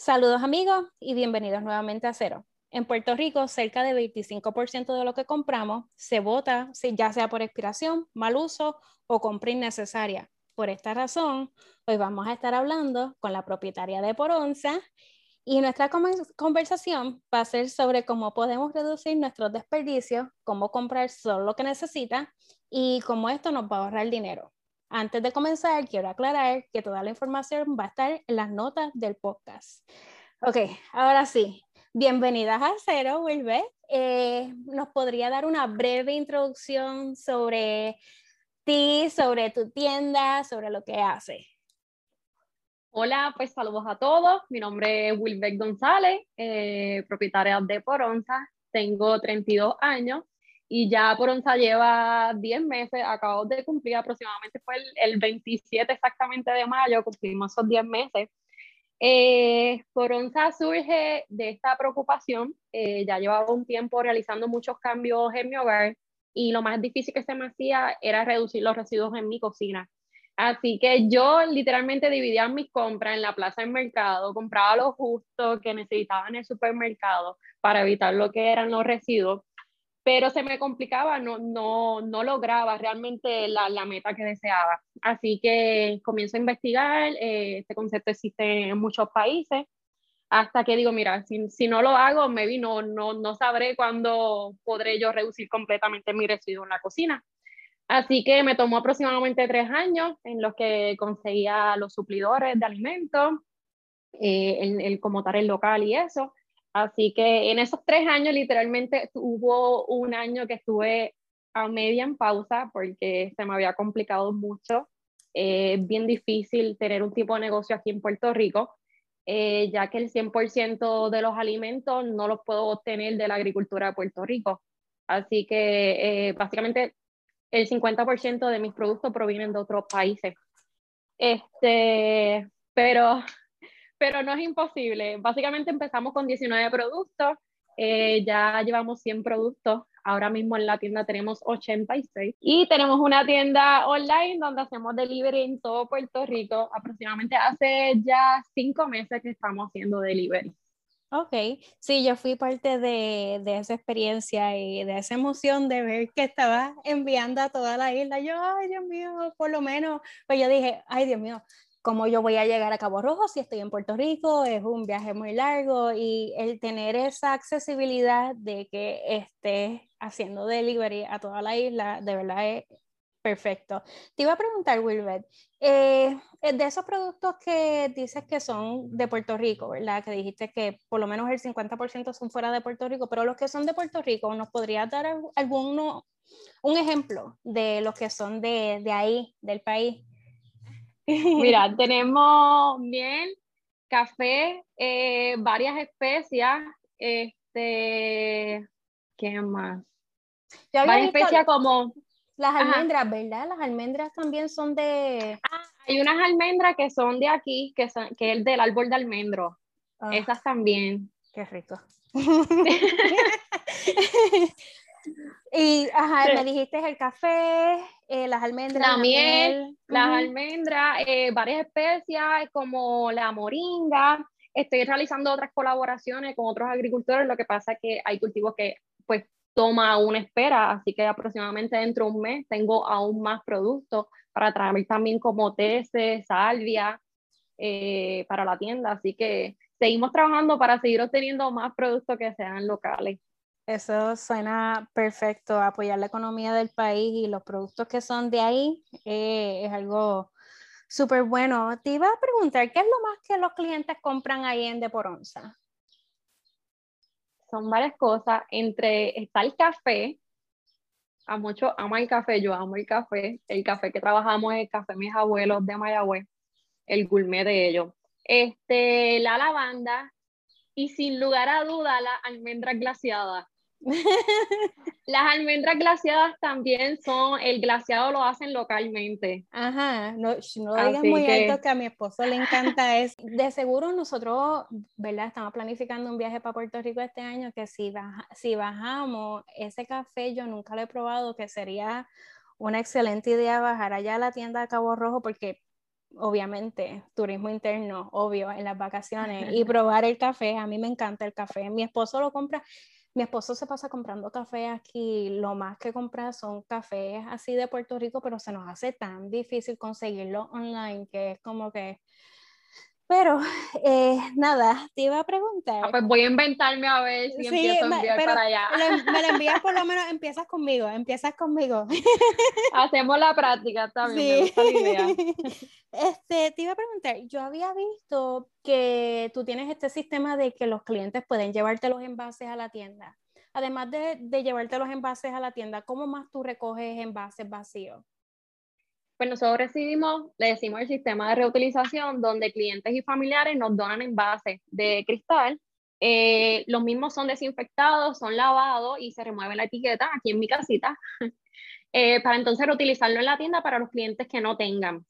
Saludos amigos y bienvenidos nuevamente a Cero. En Puerto Rico, cerca del 25% de lo que compramos se vota, ya sea por expiración, mal uso o compra innecesaria. Por esta razón, hoy vamos a estar hablando con la propietaria de Poronza y nuestra conversación va a ser sobre cómo podemos reducir nuestros desperdicios, cómo comprar solo lo que necesita y cómo esto nos va a ahorrar dinero. Antes de comenzar, quiero aclarar que toda la información va a estar en las notas del podcast. Ok, ahora sí, bienvenidas a Cero, Wilbert. Eh, ¿Nos podría dar una breve introducción sobre ti, sobre tu tienda, sobre lo que hace? Hola, pues saludos a todos. Mi nombre es Wilbeck González, eh, propietaria de Poronza. Tengo 32 años y ya Poronza lleva 10 meses, acabo de cumplir aproximadamente, fue el, 27 exactamente de mayo, cumplimos esos 10 meses. Eh, Poronza surge de esta preocupación, eh, ya llevaba un tiempo realizando muchos cambios en mi hogar y lo más difícil que se me hacía era reducir los residuos en mi cocina. Así que yo literalmente dividía mis compras en la plaza del mercado, compraba lo justo que necesitaba en el supermercado para evitar lo que eran los residuos pero se me complicaba, no, no, no lograba realmente la, la, meta que deseaba. Así que comienzo a investigar, eh, este concepto existe en muchos países, hasta que digo, mira, si, si no lo hago, maybe no, no, no sabré cuándo podré yo reducir completamente mi residuo en la cocina. Así que me tomó aproximadamente tres años en los que conseguía los suplidores de alimentos, eh, el, el como tal el local y eso. Así que en esos tres años literalmente hubo un año que estuve a media en pausa porque se me había complicado mucho. Eh, es bien difícil tener un tipo de negocio aquí en Puerto Rico, eh, ya que el 100% de los alimentos no los puedo obtener de la agricultura de Puerto Rico. Así que eh, básicamente el 50% de mis productos provienen de otros países. Este, pero pero no es imposible. Básicamente empezamos con 19 productos, eh, ya llevamos 100 productos. Ahora mismo en la tienda tenemos 86 y tenemos una tienda online donde hacemos delivery en todo Puerto Rico. Aproximadamente hace ya cinco meses que estamos haciendo delivery. Ok, sí, yo fui parte de, de, esa experiencia y de esa emoción de ver que estaba enviando a toda la isla. Yo, ay Dios mío, por lo menos, pues yo dije, ay Dios mío, cómo yo voy a llegar a Cabo Rojo si estoy en Puerto Rico, es un viaje muy largo y el tener esa accesibilidad de que estés haciendo delivery a toda la isla, de verdad es perfecto. Te iba a preguntar, Wilbert, eh, de esos productos que dices que son de Puerto Rico, ¿verdad? Que dijiste que por lo menos el 50% son fuera de Puerto Rico, pero los que son de Puerto Rico, ¿nos podrías dar alguno, un ejemplo de los que son de, de ahí, del país? Mira, tenemos miel, café, eh, varias especias, este, ¿qué más? varias especias como... Las almendras, ¿verdad? Las almendras también son de... Ah, hay unas almendras que son de aquí, que, son, que es del árbol de almendro. Ah. Esas también. Qué rico. Y, ajá, me dijiste el café, eh, las almendras. La, miel, las almendras, eh, varias especias como la moringa. Estoy realizando otras colaboraciones con otros agricultores. Lo que pasa es que hay cultivos que, pues, toma una espera, así que aproximadamente dentro de un mes tengo aún más productos para traer también como teces, salvia eh, para la tienda. Así que seguimos trabajando para seguir obteniendo más productos que sean locales. Eso suena perfecto, apoyar la economía del país y los productos que son de ahí eh, es algo súper bueno. Te iba a preguntar, ¿qué es lo más que los clientes compran ahí en Deporonza? Son varias cosas, entre está el café, a muchos ama el café, yo amo el café, el café que trabajamos es el café mis abuelos de Mayagüez, el gourmet de ellos. Este, la lavanda y sin lugar a duda la almendra glaciada. Las almendras glaciadas también son, el glaciado lo hacen localmente. Ajá, no, no digas muy alto que a mi esposo le encanta eso. De seguro nosotros, ¿verdad? Estamos planificando un viaje para Puerto Rico este año que si, si bajamos ese café, yo nunca lo he probado, que sería una excelente idea bajar allá a la tienda de Cabo Rojo porque obviamente, turismo interno, obvio, en las vacaciones y probar el café. A mí me encanta el café. Mi esposo lo compra. Mi esposo se pasa comprando café aquí. Lo más que compra son cafés así de Puerto Rico, pero se nos hace tan difícil conseguirlo online que es como que pero eh, nada, te iba a preguntar. Ah, pues voy a inventarme a ver si empiezo a enviar para allá. Me lo envías por lo menos, empiezas conmigo, empiezas conmigo. Hacemos la práctica también, sí. me idea. Este, te iba a preguntar, yo había visto que tú tienes este sistema de que los clientes pueden llevarte los envases a la tienda. Además de, de llevarte los envases a la tienda, ¿cómo más tú recoges envases vacíos? Pues nosotros recibimos, le decimos el sistema de reutilización, donde clientes y familiares nos donan envases de cristal. Eh, los mismos son desinfectados, son lavados y se remueve la etiqueta aquí en mi casita, eh, para entonces reutilizarlo en la tienda para los clientes que no tengan.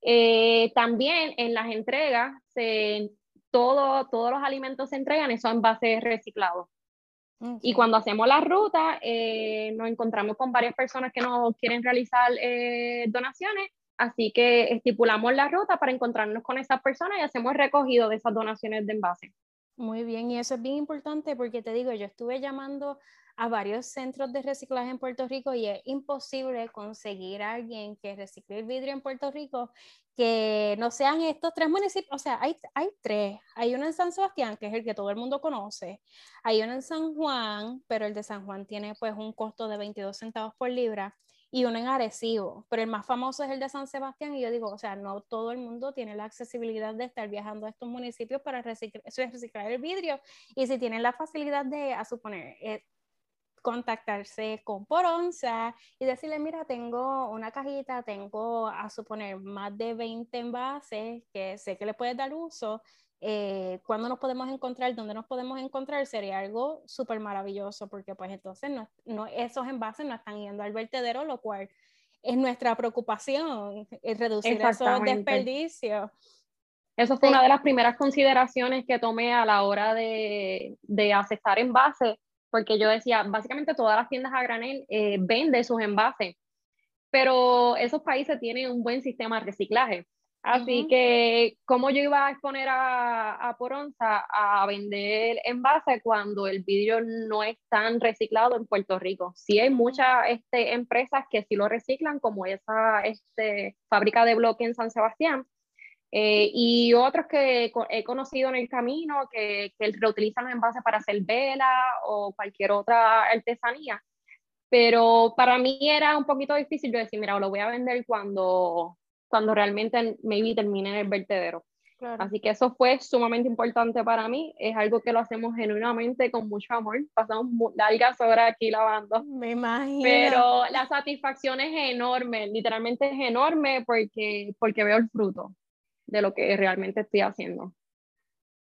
Eh, también en las entregas, se, todo, todos los alimentos se entregan esos envases reciclados. Y cuando hacemos la ruta, eh, nos encontramos con varias personas que nos quieren realizar eh, donaciones, así que estipulamos la ruta para encontrarnos con esas personas y hacemos recogido de esas donaciones de envase. Muy bien, y eso es bien importante porque te digo, yo estuve llamando a varios centros de reciclaje en Puerto Rico y es imposible conseguir a alguien que recicle el vidrio en Puerto Rico que no sean estos tres municipios, o sea, hay, hay tres. Hay uno en San Sebastián, que es el que todo el mundo conoce. Hay uno en San Juan, pero el de San Juan tiene pues un costo de 22 centavos por libra. Y uno en Arecibo, pero el más famoso es el de San Sebastián. Y yo digo, o sea, no todo el mundo tiene la accesibilidad de estar viajando a estos municipios para reciclar, reciclar el vidrio. Y si tienen la facilidad de, a suponer, eh, contactarse con Poronza y decirle, mira, tengo una cajita, tengo a suponer más de 20 envases que sé que le puedes dar uso. Eh, ¿Cuándo nos podemos encontrar? ¿Dónde nos podemos encontrar? Sería algo súper maravilloso porque pues entonces no, no, esos envases no están yendo al vertedero, lo cual es nuestra preocupación, es reducir esos desperdicios. Eso fue una de las primeras consideraciones que tomé a la hora de, de aceptar envases porque yo decía, básicamente todas las tiendas a granel eh, venden sus envases, pero esos países tienen un buen sistema de reciclaje. Así que, ¿cómo yo iba a exponer a, a Poronza a vender envases cuando el vidrio no es tan reciclado en Puerto Rico? Sí hay muchas este, empresas que sí lo reciclan, como esa este, fábrica de bloque en San Sebastián, eh, y otros que he conocido en el camino que, que reutilizan los envases para hacer vela o cualquier otra artesanía. Pero para mí era un poquito difícil yo decir, mira, lo voy a vender cuando, cuando realmente maybe termine en el vertedero. Así que eso fue sumamente importante para mí. Es algo que lo hacemos genuinamente con mucho amor. Pasamos largas horas aquí lavando. Me imagino. Pero la satisfacción es enorme, literalmente es enorme porque, porque veo el fruto de lo que realmente estoy haciendo.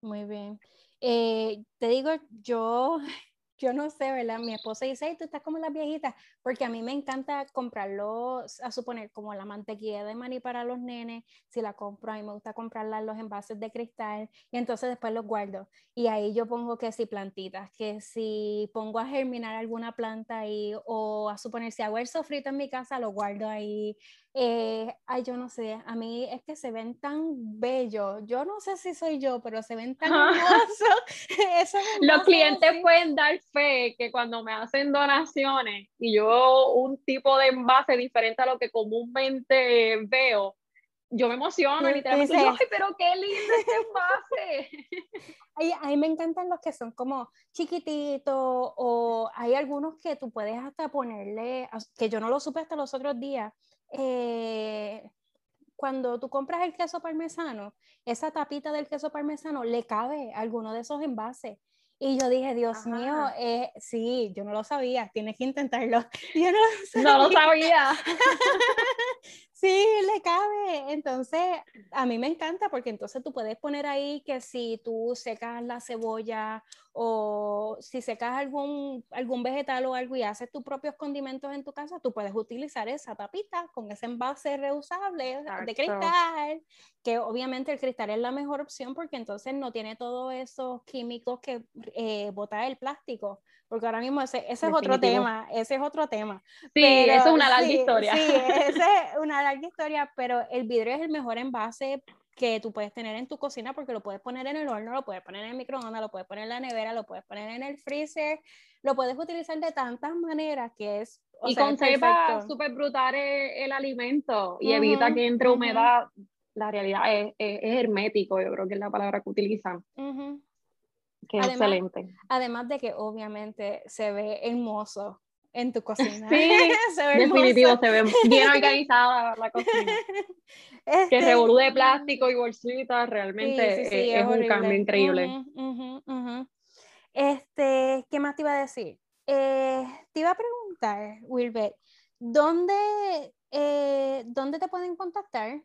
Muy bien. Eh, te digo, yo yo no sé, ¿verdad? Mi esposa dice, tú estás como las viejitas, porque a mí me encanta comprarlo, a suponer, como la mantequilla de maní para los nenes, si la compro, a mí me gusta comprarla en los envases de cristal, y entonces después los guardo. Y ahí yo pongo que si plantitas, que si pongo a germinar alguna planta ahí, o a suponer, si hago el sofrito en mi casa, lo guardo ahí. Eh, ay, yo no sé, a mí es que se ven tan bellos, yo no sé si soy yo, pero se ven tan hermosos. los clientes pueden dar fe que cuando me hacen donaciones y yo un tipo de envase diferente a lo que comúnmente veo, yo me emociono, literalmente, ay, pero qué lindo este envase. A mí me encantan los que son como chiquititos o hay algunos que tú puedes hasta ponerle, que yo no lo supe hasta los otros días, eh, cuando tú compras el queso parmesano, esa tapita del queso parmesano le cabe a alguno de esos envases. Y yo dije, Dios mío, eh, sí, yo no lo sabía, tienes que intentarlo. Yo no lo sabía. No lo sabía. sí, le cabe. Entonces, a mí me encanta porque entonces tú puedes poner ahí que si tú secas la cebolla o si secas algún, algún vegetal o algo y haces tus propios condimentos en tu casa, tú puedes utilizar esa tapita con ese envase reusable de cristal, que obviamente el cristal es la mejor opción porque entonces no tiene todos esos químicos que eh, bota el plástico, porque ahora mismo ese, ese es otro tema, ese es otro tema. Sí, eso es una larga historia. Sí, esa es una larga historia, pero el vidrio es el mejor envase que tú puedes tener en tu cocina porque lo puedes poner en el horno, lo puedes poner en el microondas, lo puedes poner en la nevera, lo puedes poner en el freezer, lo puedes utilizar de tantas maneras que es... y conserva súper brutal el, alimento y evita que entre humedad. La realidad es, hermético, yo creo que es la palabra que utilizan. Que es excelente. Además de que obviamente se ve hermoso en tu cocina. Sí, se ve definitivo, se ve bien organizada la cocina. Este, que revolú de plástico y bolsitas, realmente es, un cambio increíble. Este, ¿qué más te iba a decir? Eh, te iba a preguntar, Wilbert, ¿dónde, eh, ¿dónde te pueden contactar?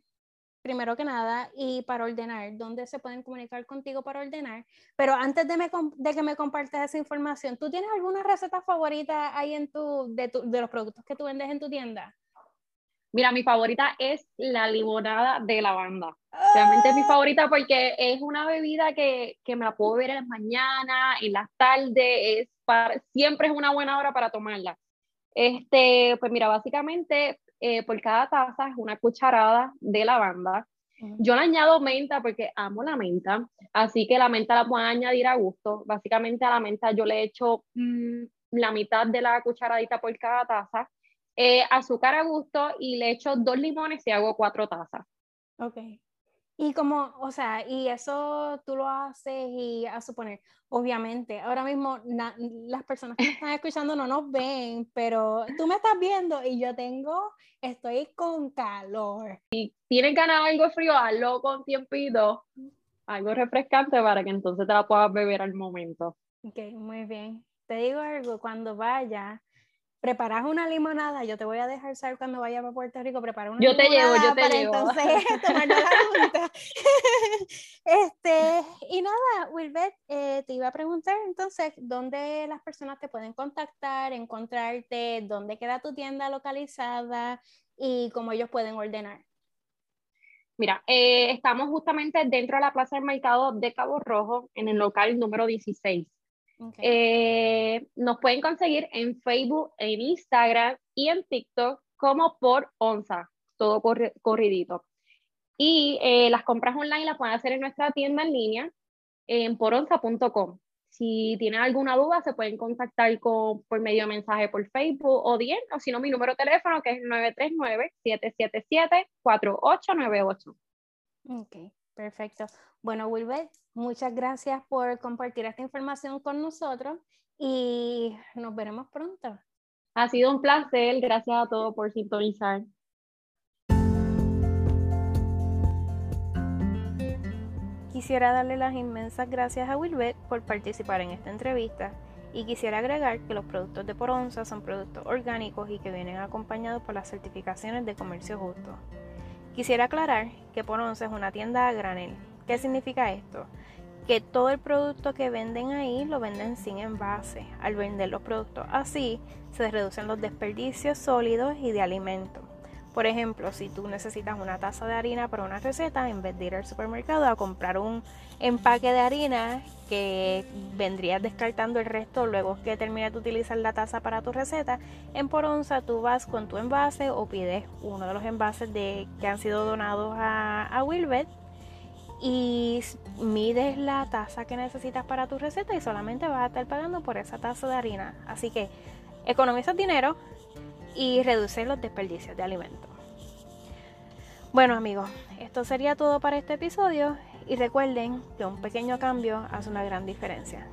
Primero que nada, y para ordenar, dónde se pueden comunicar contigo para ordenar. Pero antes de, de que me compartas esa información, ¿tú tienes alguna receta favorita ahí en tu de, de, los productos que tú vendes en tu tienda? Mira, mi favorita es la limonada de lavanda. Realmente es mi ah. favorita porque es una bebida que, que me la puedo ver en las mañanas, en las tardes, es para, siempre es una buena hora para tomarla. Este, pues mira, básicamente eh, por cada taza es una cucharada de lavanda. Yo le añado menta porque amo la menta, así que la menta la puedo añadir a gusto. Básicamente a la menta yo le echo mm, la mitad de la cucharadita por cada taza, eh, azúcar a gusto y le echo dos limones y hago cuatro tazas. Ok. Y como, o sea, y eso tú lo haces y a suponer, obviamente, ahora mismo las personas que están escuchando no nos ven, pero tú me estás viendo y yo tengo, estoy con calor. Si tienes ganas de algo frío, hazlo con tiempito, algo refrescante para que entonces te la puedas beber al momento. Ok, muy bien. Te digo algo, cuando vaya, preparas una limonada, yo te voy a dejar saber cuando vaya a Puerto Rico, prepara una yo te llevo, yo te para llevo. entonces tomarnos la junta. este, y nada, Wilbert, eh, te iba a preguntar entonces, ¿dónde las personas te pueden contactar, encontrarte, dónde queda tu tienda localizada y cómo ellos pueden ordenar? Mira, eh, estamos justamente dentro de la Plaza del Mercado de Cabo Rojo, en el local número 16. Eh, nos pueden conseguir en Facebook, en Instagram y en TikTok como por onza, todo corridito. Y eh, las compras online las pueden hacer en nuestra tienda en línea en poronza.com. Si tienen alguna duda, se pueden contactar con, por medio de mensaje por Facebook o bien, o si no, mi número de teléfono que es 939-777-4898. Ok, perfecto. Bueno, Wilbert, muchas gracias por compartir esta información con nosotros y nos veremos pronto. Ha sido un placer, gracias a todos por sintonizar. Quisiera darle las inmensas gracias a Wilbert por participar en esta entrevista y quisiera agregar que los productos de Poronza son productos orgánicos y que vienen acompañados por las certificaciones de comercio justo. Quisiera aclarar que Poronza es una tienda a granel ¿Qué significa esto? Que todo el producto que venden ahí lo venden sin envase. Al vender los productos así, se reducen los desperdicios sólidos y de alimentos. Por ejemplo, si tú necesitas una taza de harina para una receta, en vez de ir al supermercado a comprar un empaque de harina que vendrías descartando el resto luego que termines de utilizar la taza para tu receta, en Poronza tú vas con tu envase o pides uno de los envases que han sido donados a, a Wilbert y mides la taza que necesitas para tu receta y solamente vas a estar pagando por esa taza de harina. Así que economizas dinero y reduces los desperdicios de alimentos. Bueno amigos, esto sería todo para este episodio y recuerden que un pequeño cambio hace una gran diferencia.